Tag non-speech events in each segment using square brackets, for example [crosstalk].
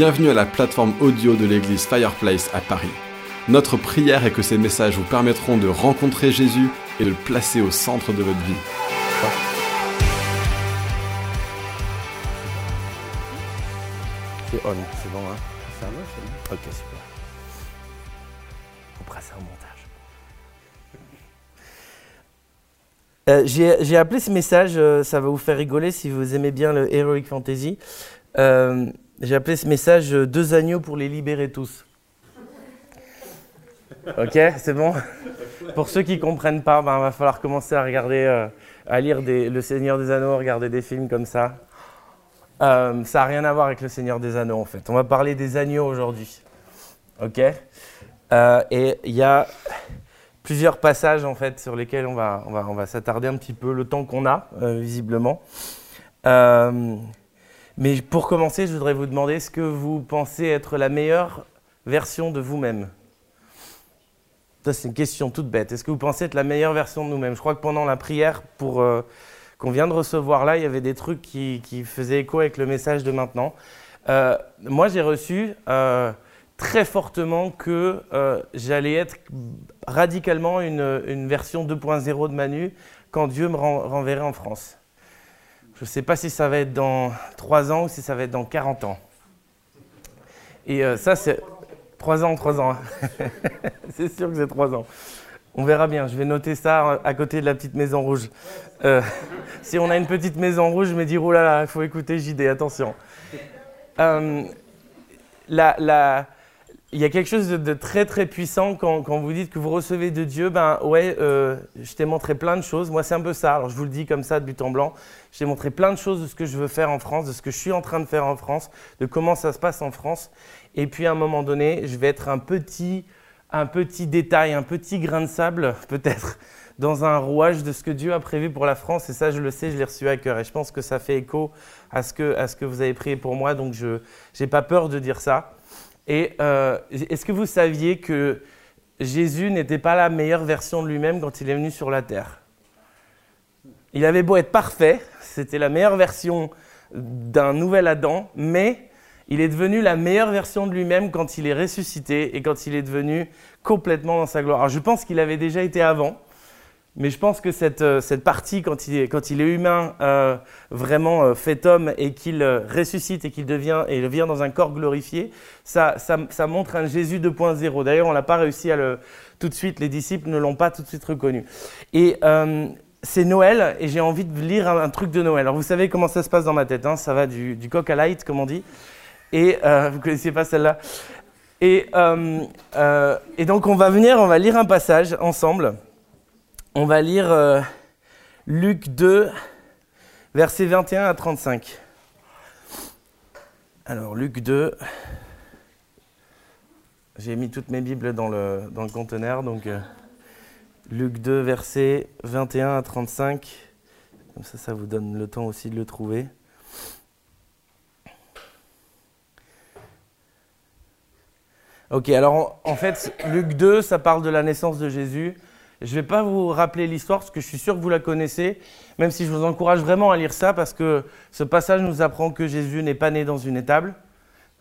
Bienvenue à la plateforme audio de l'église Fireplace à Paris. Notre prière est que ces messages vous permettront de rencontrer Jésus et de le placer au centre de votre vie. C'est on, c'est bon, hein? Ça va, c'est bon Ok, super. On fera ça au montage. Euh, j'ai j'ai appelé ce message, euh, ça va vous faire rigoler si vous aimez bien le Heroic Fantasy. Euh, j'ai appelé ce message euh, Deux agneaux pour les libérer tous. Ok, c'est bon? Pour ceux qui ne comprennent pas, ben, va falloir commencer à regarder, euh, à lire Le Seigneur des Anneaux, regarder des films comme ça. Euh, ça n'a rien à voir avec le Seigneur des Anneaux en fait. On va parler des agneaux aujourd'hui. Ok? Et il y a plusieurs passages en fait sur lesquels on va, on va, on va s'attarder un petit peu le temps qu'on a, visiblement. Mais pour commencer, je voudrais vous demander est-ce que vous pensez être la meilleure version de vous-même? Ça, c'est une question toute bête. Est-ce que vous pensez être la meilleure version de nous-mêmes? Je crois que pendant la prière pour, euh, qu'on vient de recevoir là, il y avait des trucs qui, faisaient écho avec le message de maintenant. Euh, moi, j'ai reçu euh, très fortement que j'allais être radicalement une, version 2.0 de Manu quand Dieu me ren- renverrait en France. Je ne sais pas si ça va être dans 3 ans ou si ça va être dans 40 ans. Et euh, ça, c'est 3 ans, 3 ans. hein. [laughs] c'est sûr que c'est 3 ans. On verra bien. Je vais noter ça euh, à côté de la petite maison rouge. Euh, [laughs] si on a une petite maison rouge, je me dis, oh là là, il faut écouter JD, attention. Euh, la- la- il y a quelque chose de, très très puissant quand, quand vous dites que vous recevez de Dieu, ben ouais, euh, je t'ai montré plein de choses. Moi, c'est un peu ça. Alors, je vous le dis comme ça, de but en blanc. Je t'ai montré plein de choses de ce que je veux faire en France, de ce que je suis en train de faire en France, de comment ça se passe en France. Et puis, à un moment donné, je vais être un petit, un petit détail, un petit grain de sable, [laughs] peut-être, dans un rouage de ce que Dieu a prévu pour la France. Et ça, je le sais, je l'ai reçu à cœur. Et je pense que ça fait écho à ce que, à ce que vous avez prié pour moi. Donc, je n'ai pas peur de dire ça. Et euh, est-ce que vous saviez que Jésus n'était pas la meilleure version de lui-même quand il est venu sur la terre? Il avait beau être parfait, c'était la meilleure version d'un nouvel Adam, mais il est devenu la meilleure version de lui-même quand il est ressuscité et quand il est devenu complètement dans sa gloire. Alors je pense qu'il avait déjà été avant, mais je pense que cette, euh, cette partie, quand il quand il est humain, euh, vraiment euh, fait homme, et qu'il ressuscite et qu'il devient, et vient dans un corps glorifié, ça, ça, ça montre un Jésus 2.0. D'ailleurs, on n'a pas réussi à le... Tout de suite, les disciples ne l'ont pas tout de suite reconnu. Et c'est Noël, et j'ai envie de lire un, truc de Noël. Alors, vous savez comment ça se passe dans ma tête, hein, ça va du, du coq à light, comme on dit. Et euh, [laughs] vous connaissiez pas celle-là et, et donc, on va venir, on va lire un passage ensemble. On va lire euh, Luc 2, versets 21 à 35. Alors, Luc 2. J'ai mis toutes mes Bibles dans le, conteneur, donc euh, Luc 2, versets 21 à 35. Comme ça, ça vous donne le temps aussi de le trouver. Ok, alors en, en fait, Luc 2, ça parle de la naissance de Jésus. Je ne vais pas vous rappeler l'histoire parce que je suis sûr que vous la connaissez, même si je vous encourage vraiment à lire ça parce que ce passage nous apprend que Jésus n'est pas né dans une étable.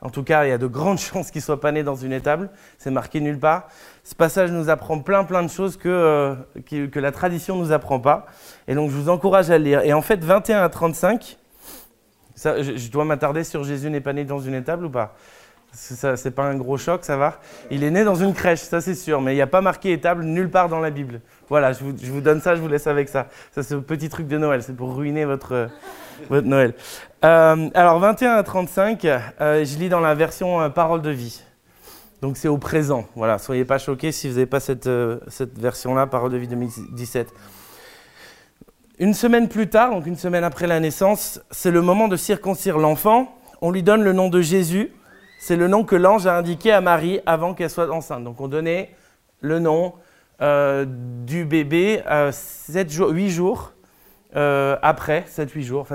En tout cas, il y a de grandes [laughs] chances qu'il soit pas né dans une étable. C'est marqué nulle part. Ce passage nous apprend plein plein de choses que, euh, la tradition ne nous apprend pas. Et donc, je vous encourage à lire. Et en fait, 21 à 35, ça, je, je dois m'attarder sur Jésus n'est pas né dans une étable ou pas? C'est pas un gros choc, ça va Il est né dans une crèche, ça c'est sûr, mais il n'y a pas marqué étable nulle part dans la Bible. Voilà, je vous, donne ça, je vous laisse avec ça. Ça c'est le petit truc de Noël, c'est pour ruiner votre, euh, votre Noël. Euh, alors 21 à 35, euh, je lis dans la version parole de vie. Donc c'est au présent. Voilà, soyez pas choqués si vous n'avez pas cette, cette version-là, parole de vie 2017. Une semaine plus tard, donc une semaine après la naissance, c'est le moment de circoncire l'enfant. On lui donne le nom de Jésus. C'est le nom que l'ange a indiqué à Marie avant qu'elle soit enceinte. Donc on donnait le nom euh, du bébé euh, 7 jours, 8 jours euh, après, 7-8 jours.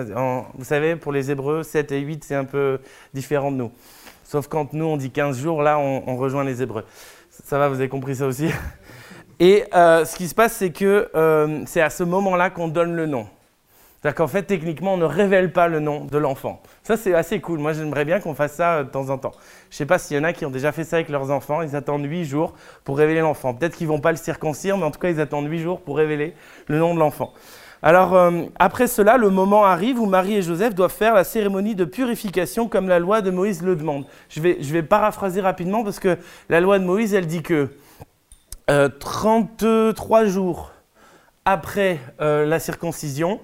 Vous savez, pour les Hébreux, 7 et 8, c'est un peu différent de nous. Sauf quand nous, on dit 15 jours, là, on, on rejoint les Hébreux. Ça va, vous avez compris ça aussi? Et euh, ce qui se passe, c'est que c'est à ce moment-là qu'on donne le nom. C'est-à-dire qu'en fait, techniquement, on ne révèle pas le nom de l'enfant. Ça, c'est assez cool. Moi, j'aimerais bien qu'on fasse ça euh, de temps en temps. Je ne sais pas s'il y en a qui ont déjà fait ça avec leurs enfants. Ils attendent huit jours pour révéler l'enfant. Peut-être qu'ils ne vont pas le circoncire, mais en tout cas, ils attendent huit jours pour révéler le nom de l'enfant. Alors, euh, après cela, le moment arrive où Marie et Joseph doivent faire la cérémonie de purification comme la loi de Moïse le demande. Je vais, paraphraser rapidement parce que la loi de Moïse, elle dit que 33 euh, jours après la circoncision,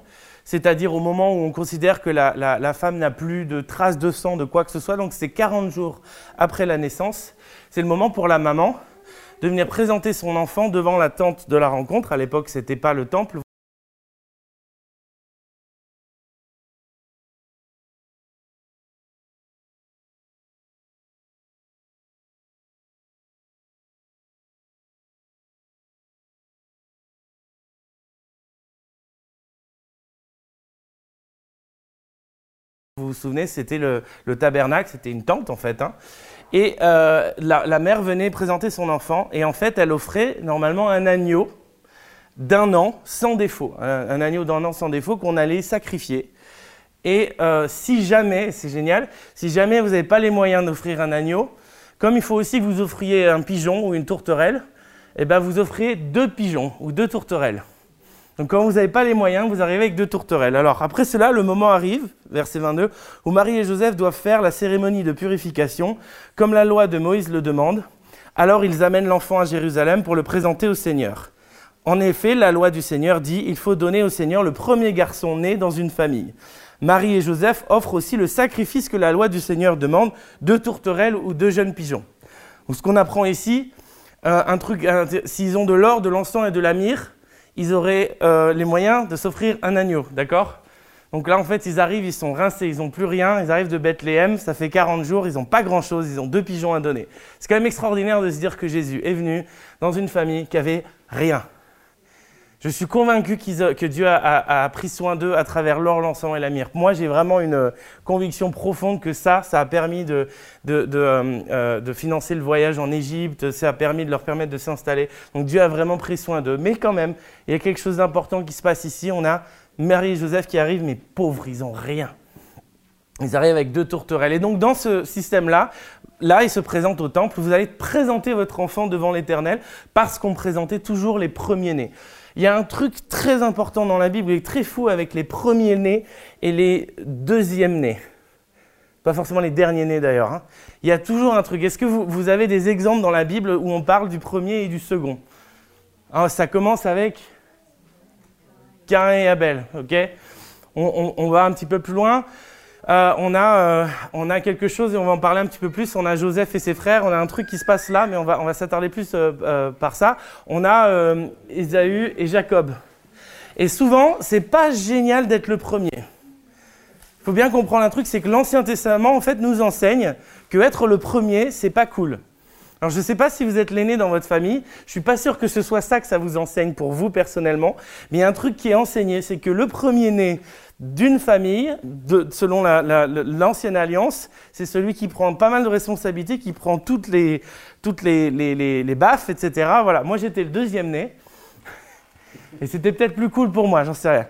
c'est-à-dire au moment où on considère que la, femme n'a plus de traces de sang, de quoi que ce soit, donc c'est 40 jours après la naissance. C'est le moment pour la maman de venir présenter son enfant devant la tente de la rencontre. À l'époque, ce n'était pas le temple. Vous souvenez, c'était le, tabernacle, c'était une tente en fait. Hein. Et euh, la, mère venait présenter son enfant et en fait, elle offrait normalement un agneau d'un an sans défaut, un, agneau d'un an sans défaut qu'on allait sacrifier. Et euh, si jamais, c'est génial, si jamais vous n'avez pas les moyens d'offrir un agneau, comme il faut aussi que vous offriez un pigeon ou une tourterelle, eh ben vous offriez deux pigeons ou deux tourterelles. Donc quand vous n'avez pas les moyens, vous arrivez avec deux tourterelles. Alors après cela, le moment arrive, verset 22, où Marie et Joseph doivent faire la cérémonie de purification, comme la loi de Moïse le demande. Alors ils amènent l'enfant à Jérusalem pour le présenter au Seigneur. En effet, la loi du Seigneur dit, il faut donner au Seigneur le premier garçon né dans une famille. Marie et Joseph offrent aussi le sacrifice que la loi du Seigneur demande, deux tourterelles ou deux jeunes pigeons. Donc ce qu'on apprend ici, euh, un truc, s'ils ont de l'or, de l'encens et de la myrrhe, ils auraient euh, les moyens de s'offrir un agneau, d'accord? Donc là, en fait, ils arrivent, ils sont rincés, ils n'ont plus rien, ils arrivent de Bethléem, ça fait 40 jours, ils n'ont pas grand-chose, ils ont deux pigeons à donner. C'est quand même extraordinaire de se dire que Jésus est venu dans une famille qui avait rien. Je suis convaincu que Dieu a, pris soin d'eux à travers l'or, l'encens et la myrrhe. Moi, j'ai vraiment une euh, conviction profonde que ça, ça a permis euh, euh, de, financer le voyage en Égypte, ça a permis de leur permettre de s'installer. Donc Dieu a vraiment pris soin d'eux. Mais quand même, il y a quelque chose d'important qui se passe ici. On a Marie et Joseph qui arrivent, mais pauvres, ils n'ont rien. Ils arrivent avec deux tourterelles. Et donc dans ce système-là, là, ils se présentent au temple. Vous allez présenter votre enfant devant l'Éternel parce qu'on présentait toujours les premiers-nés. Il y a un truc très important dans la Bible et très fou avec les premiers-nés et les deuxièmes-nés. Pas forcément les derniers-nés d'ailleurs. Hein. Il y a toujours un truc. Est-ce que vous, avez des exemples dans la Bible où on parle du premier et du second? Ah, Ça commence avec Cain et Abel. ok? On, va un petit peu plus loin. Euh, on, a, euh, on a quelque chose et on va en parler un petit peu plus. On a Joseph et ses frères. On a un truc qui se passe là, mais on va, on va s'attarder plus euh, par ça. On a Esaü et Jacob. Et souvent, c'est pas génial d'être le premier. Il faut bien comprendre un truc, c'est que l'Ancien Testament, en fait, nous enseigne que être le premier, c'est pas cool. Alors je ne sais pas si vous êtes l'aîné dans votre famille, je suis pas sûr que ce soit ça que ça vous enseigne pour vous personnellement, mais il y a un truc qui est enseigné, c'est que le premier-né d'une famille, selon l'ancienne alliance, c'est celui qui prend pas mal de responsabilités, qui prend toutes les, toutes les, baffes, etc. Voilà, moi j'étais le deuxième né, et c'était peut-être plus cool pour moi, j'en sais rien.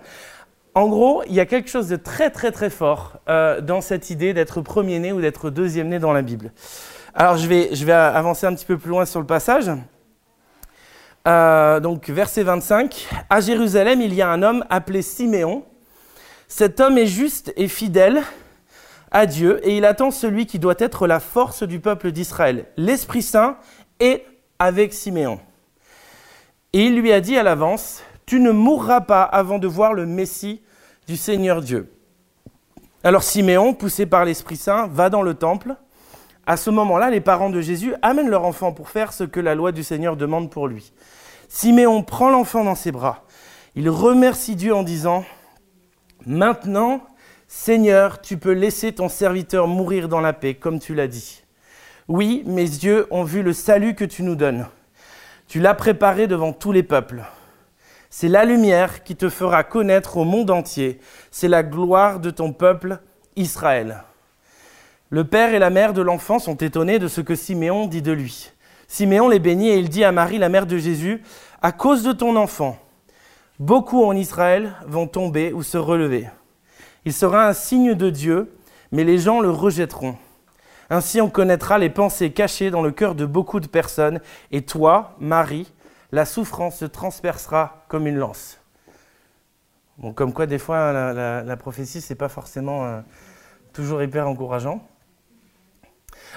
En gros, il y a quelque chose de très très très fort euh, dans cette idée d'être premier né ou d'être deuxième né dans la Bible. Alors je vais, je vais avancer un petit peu plus loin sur le passage. Euh, donc verset 25. À Jérusalem, il y a un homme appelé Siméon. Cet homme est juste et fidèle à Dieu et il attend celui qui doit être la force du peuple d'Israël. L'Esprit Saint est avec Siméon. Et il lui a dit à l'avance, tu ne mourras pas avant de voir le Messie du Seigneur Dieu. Alors Siméon, poussé par l'Esprit Saint, va dans le temple. À ce moment-là, les parents de Jésus amènent leur enfant pour faire ce que la loi du Seigneur demande pour lui. Siméon prend l'enfant dans ses bras. Il remercie Dieu en disant, Maintenant, Seigneur, tu peux laisser ton serviteur mourir dans la paix, comme tu l'as dit. Oui, mes yeux ont vu le salut que tu nous donnes. Tu l'as préparé devant tous les peuples. C'est la lumière qui te fera connaître au monde entier. C'est la gloire de ton peuple, Israël. Le père et la mère de l'enfant sont étonnés de ce que Siméon dit de lui. Siméon les bénit et il dit à Marie, la mère de Jésus, À cause de ton enfant, Beaucoup en Israël vont tomber ou se relever. Il sera un signe de Dieu, mais les gens le rejetteront. Ainsi on connaîtra les pensées cachées dans le cœur de beaucoup de personnes, et toi, Marie, la souffrance se transpercera comme une lance. Comme quoi, des fois, la, la, prophétie, c'est pas forcément euh, toujours hyper encourageant.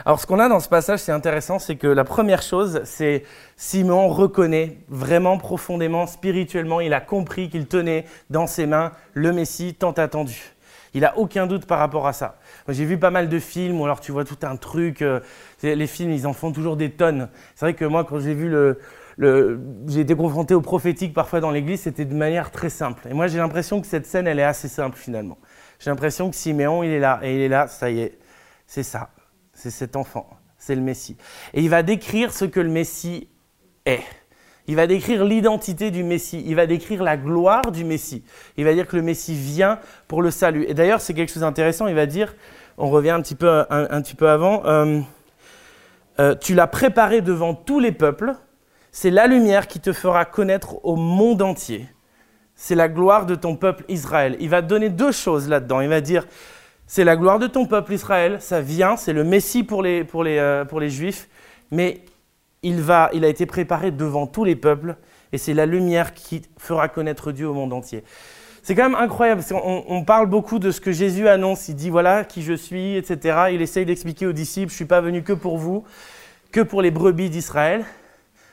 Alors, ce qu'on a dans ce passage, c'est intéressant, c'est que la première chose, c'est Simon reconnaît vraiment profondément, spirituellement, il a compris qu'il tenait dans ses mains le Messie tant attendu. Il n'a aucun doute par rapport à ça. J'ai vu pas mal de films où alors tu vois tout un truc. Euh, les films, ils en font toujours des tonnes. C'est vrai que moi, quand j'ai vu le, j'ai été confronté au prophétique parfois dans l'église, c'était de manière très simple. Et moi, j'ai l'impression que cette scène, elle est assez simple finalement. J'ai l'impression que Siméon, il est là. Et il est là, ça y est, c'est ça. C'est cet enfant. C'est le Messie. Et il va décrire ce que le Messie est. Il va décrire l'identité du Messie, il va décrire la gloire du Messie. Il va dire que le Messie vient pour le salut. Et d'ailleurs, c'est quelque chose d'intéressant, il va dire, on revient un petit peu, un, peu avant, euh, euh, tu l'as préparé devant tous les peuples, c'est la lumière qui te fera connaître au monde entier. C'est la gloire de ton peuple Israël. Il va donner deux choses là-dedans. Il va dire, c'est la gloire de ton peuple Israël, ça vient, c'est le Messie pour les, pour les, euh, pour les Juifs, mais il, va, il a été préparé devant tous les peuples et c'est la lumière qui fera connaître Dieu au monde entier. C'est quand même incroyable, parce qu'on on parle beaucoup de ce que Jésus annonce. Il dit voilà qui je suis, etc. Il essaye d'expliquer aux disciples, je ne suis pas venu que pour vous, que pour les brebis d'Israël.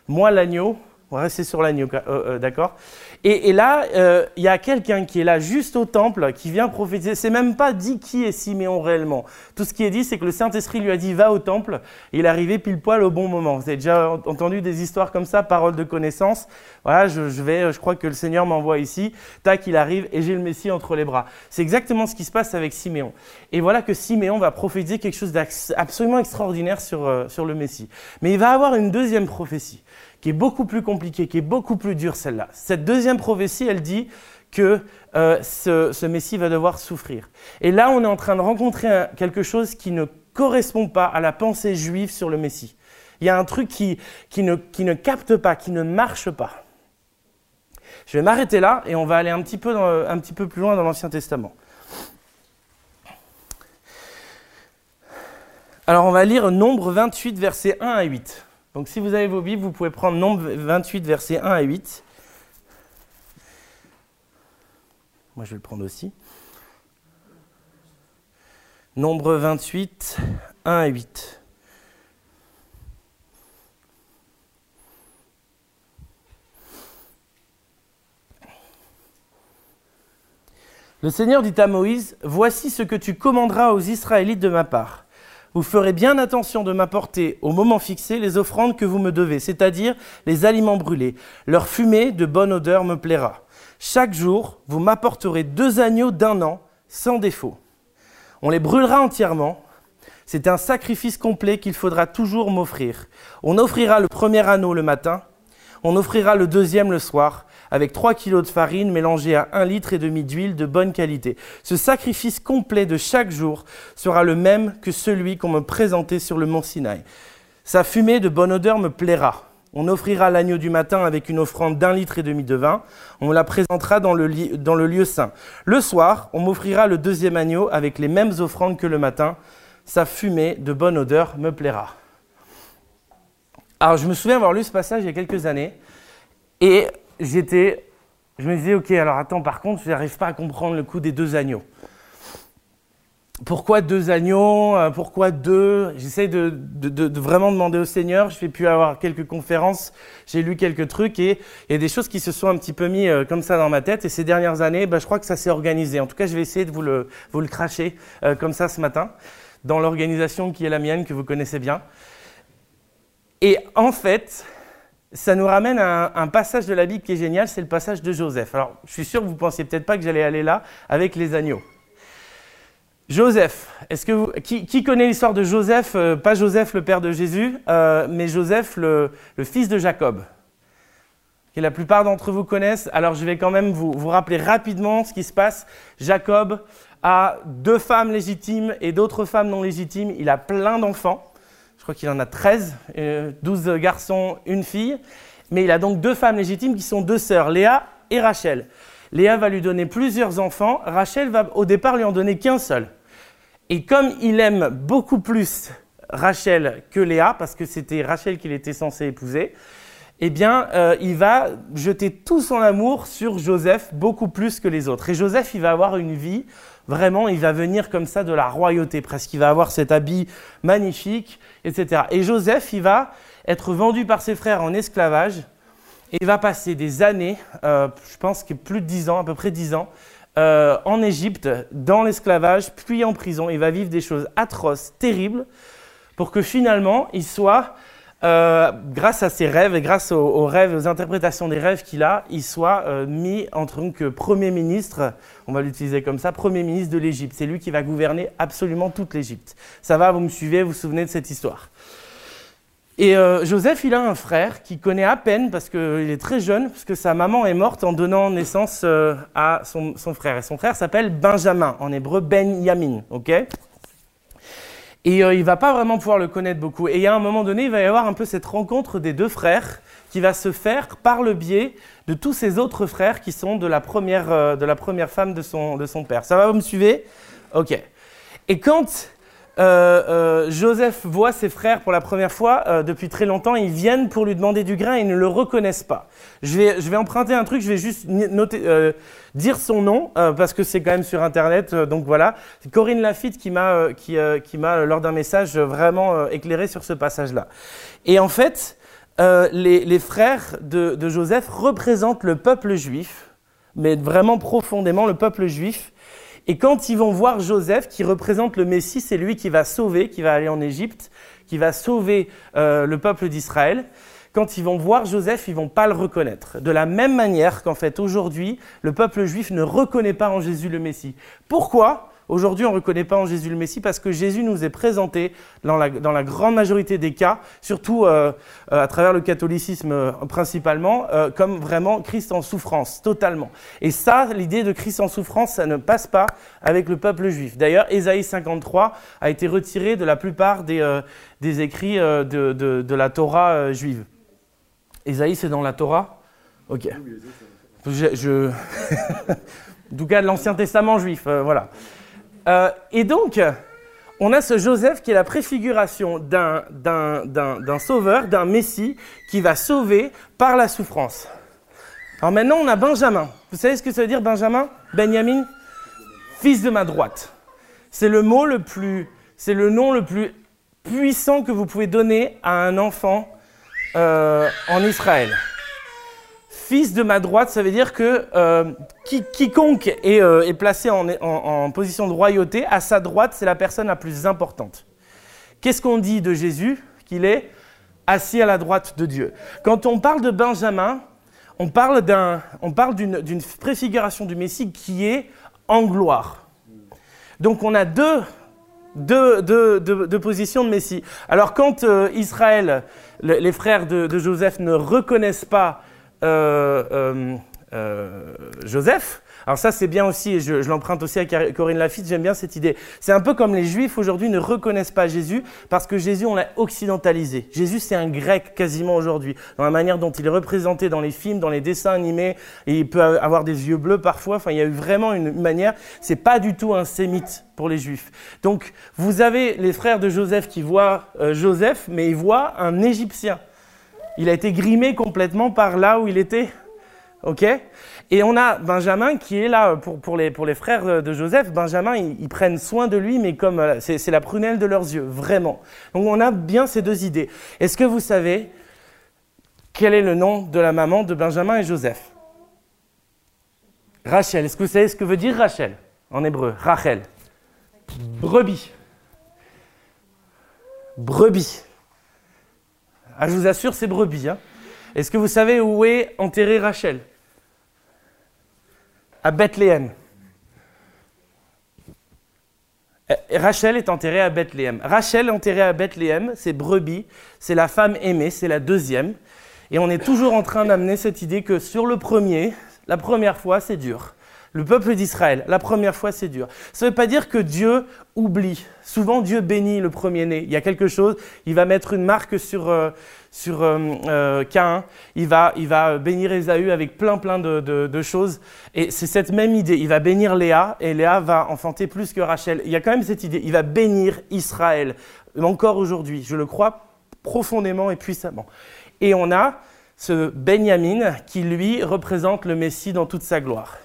Moi, l'agneau, on va rester sur l'agneau, euh, euh, d'accord? Et, là, euh, il y a quelqu'un qui est là juste au temple, qui vient prophétiser. C'est même pas dit qui est Siméon réellement. Tout ce qui est dit, c'est que le Saint-Esprit lui a dit va au temple. il est arrivé pile poil au bon moment. Vous avez déjà entendu des histoires comme ça, paroles de connaissance? Voilà, je, vais, je crois que le Seigneur m'envoie ici. Tac, il arrive et j'ai le Messie entre les bras. C'est exactement ce qui se passe avec Siméon. Et voilà que Siméon va prophétiser quelque chose d'absolument extraordinaire sur, sur le Messie. Mais il va avoir une deuxième prophétie qui est beaucoup plus compliquée, qui est beaucoup plus dure celle-là. Cette deuxième prophétie, elle dit que euh, ce, Messie va devoir souffrir. Et là, on est en train de rencontrer quelque chose qui ne correspond pas à la pensée juive sur le Messie. Il y a un truc qui, qui, ne, qui ne capte pas, qui ne marche pas. Je vais m'arrêter là et on va aller un petit peu, un petit peu plus loin dans l'Ancien Testament. Alors on va lire Nombre 28, versets 1 à 8. Donc si vous avez vos Bibles, vous pouvez prendre Nombre 28, versets 1 à 8. Moi, je vais le prendre aussi. Nombre 28, 1 à 8. Le Seigneur dit à Moïse, Voici ce que tu commanderas aux Israélites de ma part. Vous ferez bien attention de m'apporter au moment fixé les offrandes que vous me devez, c'est-à-dire les aliments brûlés. Leur fumée de bonne odeur me plaira. Chaque jour, vous m'apporterez deux agneaux d'un an, sans défaut. On les brûlera entièrement. C'est un sacrifice complet qu'il faudra toujours m'offrir. On offrira le premier anneau le matin, on offrira le deuxième le soir, avec 3 kilos de farine mélangée à 1 litre et demi d'huile de bonne qualité. Ce sacrifice complet de chaque jour sera le même que celui qu'on me présentait sur le mont Sinaï. Sa fumée de bonne odeur me plaira. On offrira l'agneau du matin avec une offrande d'un litre et demi de vin. On la présentera dans le, dans le lieu saint. Le soir, on m'offrira le deuxième agneau avec les mêmes offrandes que le matin. Sa fumée de bonne odeur me plaira. Alors, je me souviens avoir lu ce passage il y a quelques années. Et j'étais, je me disais, ok, alors attends, par contre, je n'arrive pas à comprendre le coup des deux agneaux. Pourquoi deux agneaux euh, Pourquoi deux? J'essaie de, vraiment demander au Seigneur. Je fais pu avoir quelques conférences, j'ai lu quelques trucs et il y a des choses qui se sont un petit peu mis euh, comme ça dans ma tête. Et ces dernières années, bah, je crois que ça s'est organisé. En tout cas, je vais essayer de vous le, cracher euh, comme ça ce matin, dans l'organisation qui est la mienne, que vous connaissez bien. Et en fait, ça nous ramène à un, passage de la Bible qui est génial, c'est le passage de Joseph. Alors, je suis sûr que vous ne pensiez peut-être pas que j'allais aller là avec les agneaux. Joseph, est-ce que vous, qui, connaît l'histoire de Joseph euh, Pas Joseph le père de Jésus, euh, mais Joseph le, fils de Jacob, que la plupart d'entre vous connaissent. Alors je vais quand même vous, vous rappeler rapidement ce qui se passe. Jacob a deux femmes légitimes et d'autres femmes non légitimes. Il a plein d'enfants. Je crois qu'il en a 13, 12 euh, garçons, une fille. Mais il a donc deux femmes légitimes qui sont deux sœurs, Léa et Rachel. Léa va lui donner plusieurs enfants, Rachel va au départ lui en donner qu'un seul. Et comme il aime beaucoup plus Rachel que Léa, parce que c'était Rachel qu'il était censé épouser, eh bien, euh, il va jeter tout son amour sur Joseph, beaucoup plus que les autres. Et Joseph, il va avoir une vie, vraiment, il va venir comme ça de la royauté presque. Il va avoir cet habit magnifique, etc. Et Joseph, il va être vendu par ses frères en esclavage, et il va passer des années, euh, je pense que plus de dix ans, à peu près dix ans, euh, en Égypte, dans l'esclavage, puis en prison. Il va vivre des choses atroces, terribles, pour que finalement, il soit euh, grâce à ses rêves et grâce aux, rêves, aux interprétations des rêves qu'il a, il soit euh, mis en tant que premier ministre, on va l'utiliser comme ça, premier ministre de l'Égypte. C'est lui qui va gouverner absolument toute l'Égypte. Ça va, vous me suivez, vous vous souvenez de cette histoire. Et euh, Joseph, il a un frère qui connaît à peine, parce qu'il est très jeune, parce que sa maman est morte en donnant naissance à son, son, frère. Et son frère s'appelle Benjamin, en hébreu Ben Yamin, ok? Et euh, il va pas vraiment pouvoir le connaître beaucoup. Et à un moment donné, il va y avoir un peu cette rencontre des deux frères qui va se faire par le biais de tous ses autres frères qui sont de la première, euh, de la première femme de son, de son père. Ça va, vous me suivez? Ok. Et quand euh, euh, Joseph voit ses frères pour la première fois euh, depuis très longtemps. Ils viennent pour lui demander du grain et ils ne le reconnaissent pas. Je vais, emprunter un truc, je vais juste noter, dire son nom parce que c'est quand même sur Internet. donc voilà, c'est Corinne Lafitte qui m'a, qui, m'a lors d'un message vraiment éclairé sur ce passage-là. Et en fait, les, frères de Joseph représentent le peuple juif, mais vraiment profondément le peuple juif et quand ils vont voir Joseph, qui représente le Messie, c'est lui qui va sauver, qui va aller en Égypte, qui va sauver euh, le peuple d'Israël. Quand ils vont voir Joseph, ils vont pas le reconnaître. De la même manière qu'en fait aujourd'hui, le peuple juif ne reconnaît pas en Jésus le Messie. Pourquoi? Aujourd'hui, on ne reconnaît pas en Jésus le Messie parce que Jésus nous est présenté dans la, grande majorité des cas, surtout euh, euh, à travers le catholicisme euh, principalement, comme vraiment Christ en souffrance, totalement. Et ça, l'idée de Christ en souffrance, ça ne passe pas avec le peuple juif. D'ailleurs, Ésaïe 53 a été retiré de la plupart des, écrits de, la Torah juive. Ésaïe, c'est dans la Torah? Ok. Je... [laughs] en tout cas, de l'Ancien Testament juif, voilà. Euh, et donc, on a ce Joseph qui est la préfiguration d'un sauveur, d'un Messie qui va sauver par la souffrance. Alors maintenant, on a Benjamin. Vous savez ce que ça veut dire Benjamin? Benjamin Fils de ma droite. C'est le mot le plus, c'est le nom le plus puissant que vous pouvez donner à un enfant euh, en Israël fils de ma droite, ça veut dire que euh, quiconque est, euh, placé en, position de royauté, à sa droite, c'est la personne la plus importante. Qu'est-ce qu'on dit de Jésus Qu'il est assis à la droite de Dieu? Quand on parle de Benjamin, on parle d'une préfiguration du Messie qui est en gloire. Donc on a deux, positions de Messie. Alors quand euh, Israël, les frères de, de, Joseph ne reconnaissent pas Joseph. Alors ça c'est bien aussi, je, l'emprunte aussi à Corinne Lafitte, j'aime bien cette idée. C'est un peu comme les Juifs aujourd'hui ne reconnaissent pas Jésus parce que Jésus on l'a occidentalisé. Jésus c'est un grec quasiment aujourd'hui, dans la manière dont il est représenté dans les films, dans les dessins animés, il peut avoir des yeux bleus parfois, enfin il y a eu vraiment une manière, c'est pas du tout un sémite pour les Juifs. Donc vous avez les frères de Joseph qui voient Joseph, mais ils voient un Égyptien. Il a été grimé complètement par là où il était. OK? Et on a Benjamin qui est là pour, pour, les, frères de Joseph. Benjamin, ils, prennent soin de lui, mais comme euh, c'est la prunelle de leurs yeux, vraiment. Donc on a bien ces deux idées. Est-ce que vous savez quel est le nom de la maman de Benjamin et Joseph? Rachel. Est-ce que vous savez ce que veut dire Rachel? En hébreu Rachel. Brebis. Brebis. Ah, je vous assure, c'est brebis. Hein. Est-ce que vous savez où est enterrée Rachel? À Bethléem. Euh, Rachel est enterrée à Bethléem. Rachel enterrée à Bethléem, c'est brebis, c'est la femme aimée, c'est la deuxième. Et on est toujours en train d'amener cette idée que sur le premier, la première fois, c'est dur. Le peuple d'Israël, la première fois, c'est dur. Ça ne veut pas dire que Dieu oublie. Souvent, Dieu bénit le premier-né. Il y a quelque chose, il va mettre une marque sur, euh, sur euh, euh, Cain, il va, il va bénir Ésaü avec plein, plein de, de choses. Et c'est cette même idée. Il va bénir Léa, et Léa va enfanter plus que Rachel. Il y a quand même cette idée. Il va bénir Israël, encore aujourd'hui. Je le crois profondément et puissamment. Et on a ce Benjamin qui, lui, représente le Messie dans toute sa gloire.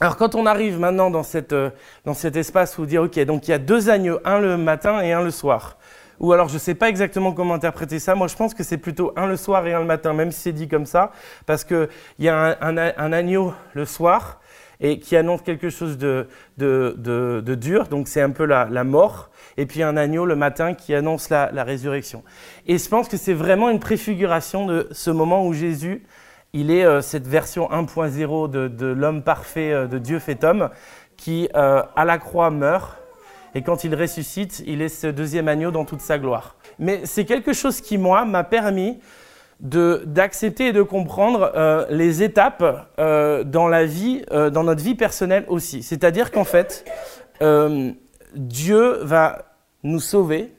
Alors quand on arrive maintenant dans, cette, euh, dans cet espace où dire, ok, donc il y a deux agneaux, un le matin et un le soir. Ou alors je ne sais pas exactement comment interpréter ça, moi je pense que c'est plutôt un le soir et un le matin, même si c'est dit comme ça, parce qu'il y a un, agneau le soir et qui annonce quelque chose de, de, de, dur, donc c'est un peu la, la, mort, et puis un agneau le matin qui annonce la résurrection. Et je pense que c'est vraiment une préfiguration de ce moment où Jésus il est euh, cette version 1.0 de, l'homme parfait, euh, de Dieu fait homme, qui euh, à la croix meurt, et quand il ressuscite, il est ce deuxième agneau dans toute sa gloire. Mais c'est quelque chose qui, moi, m'a permis d'accepter et de comprendre les étapes dans la vie, dans notre vie personnelle aussi. C'est-à-dire qu'en fait, Dieu va nous sauver.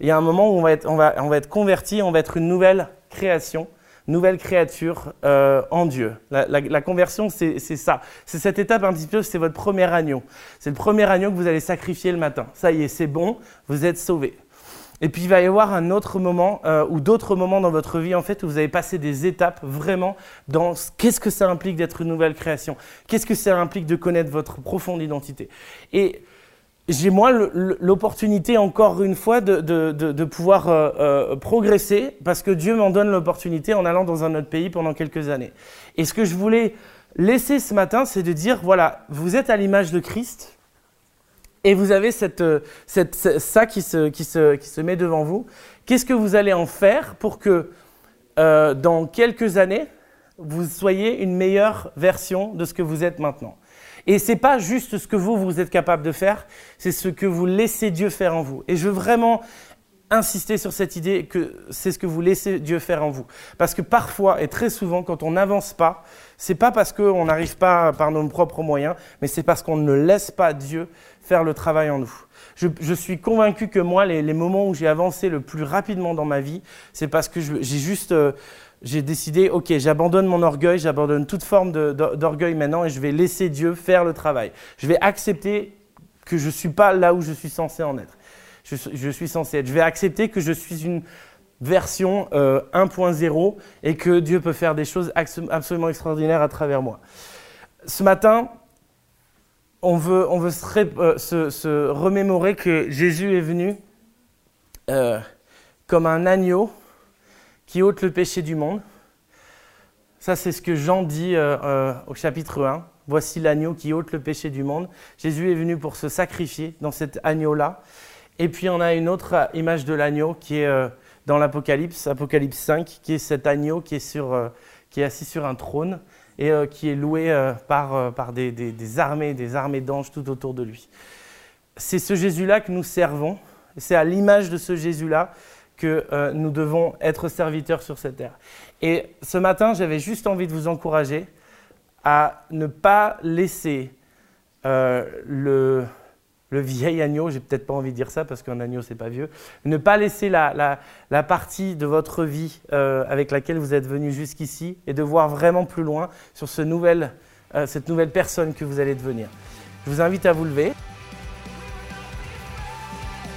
Il y a un moment où on va être, on va, on va être converti, on va être une nouvelle création nouvelle créature euh, en Dieu. La, conversion, c'est ça. C'est cette étape un petit peu, c'est votre premier agneau. C'est le premier agneau que vous allez sacrifier le matin. Ça y est, c'est bon, vous êtes sauvé. Et puis il va y avoir un autre moment euh, ou d'autres moments dans votre vie en fait où vous avez passé des étapes vraiment dans qu'est-ce que ça implique d'être une nouvelle création, qu'est-ce que ça implique de connaître votre profonde identité? Et j'ai moi l'opportunité encore une fois de, pouvoir euh, euh, progresser parce que Dieu m'en donne l'opportunité en allant dans un autre pays pendant quelques années. Et ce que je voulais laisser ce matin, c'est de dire, voilà, vous êtes à l'image de Christ et vous avez cette, cette, ça qui se, qui, se, qui se met devant vous. Qu'est-ce que vous allez en faire pour que euh, dans quelques années, vous soyez une meilleure version de ce que vous êtes maintenant? Et c'est pas juste ce que vous, vous êtes capable de faire, c'est ce que vous laissez Dieu faire en vous. Et je veux vraiment insister sur cette idée que c'est ce que vous laissez Dieu faire en vous. Parce que parfois et très souvent, quand on n'avance pas, c'est pas parce qu'on n'arrive pas par nos propres moyens, mais c'est parce qu'on ne laisse pas Dieu faire le travail en nous. Je, suis convaincu que moi, les, moments où j'ai avancé le plus rapidement dans ma vie, c'est parce que j'ai juste euh, j'ai décidé, ok, j'abandonne mon orgueil, j'abandonne toute forme d'orgueil maintenant et je vais laisser Dieu faire le travail. Je vais accepter que je ne suis pas là où je suis censé en être. Je, suis censé être. Je vais accepter que je suis une version 1.0 euh, et que Dieu peut faire des choses absolument extraordinaires à travers moi. Ce matin, on veut, veut se, euh, remémorer que Jésus est venu euh, comme un agneau qui ôte le péché du monde. Ça, c'est ce que Jean dit euh, euh, au chapitre 1. Voici l'agneau qui ôte le péché du monde. Jésus est venu pour se sacrifier dans cet agneau-là. Et puis on a une autre image de l'agneau qui est euh, dans l'Apocalypse, Apocalypse 5, qui est cet agneau qui est, sur, qui est assis sur un trône et qui est loué par, par des, des, armées, des armées d'anges tout autour de lui. C'est ce Jésus-là que nous servons. C'est à l'image de ce Jésus-là que euh, nous devons être serviteurs sur cette terre. Et ce matin, j'avais juste envie de vous encourager à ne pas laisser euh, le, vieil agneau, j'ai peut-être pas envie de dire ça parce qu'un agneau c'est pas vieux, ne pas laisser la, partie de votre vie euh, avec laquelle vous êtes venu jusqu'ici et de voir vraiment plus loin sur cette nouvelle personne que vous allez devenir. Je vous invite à vous lever.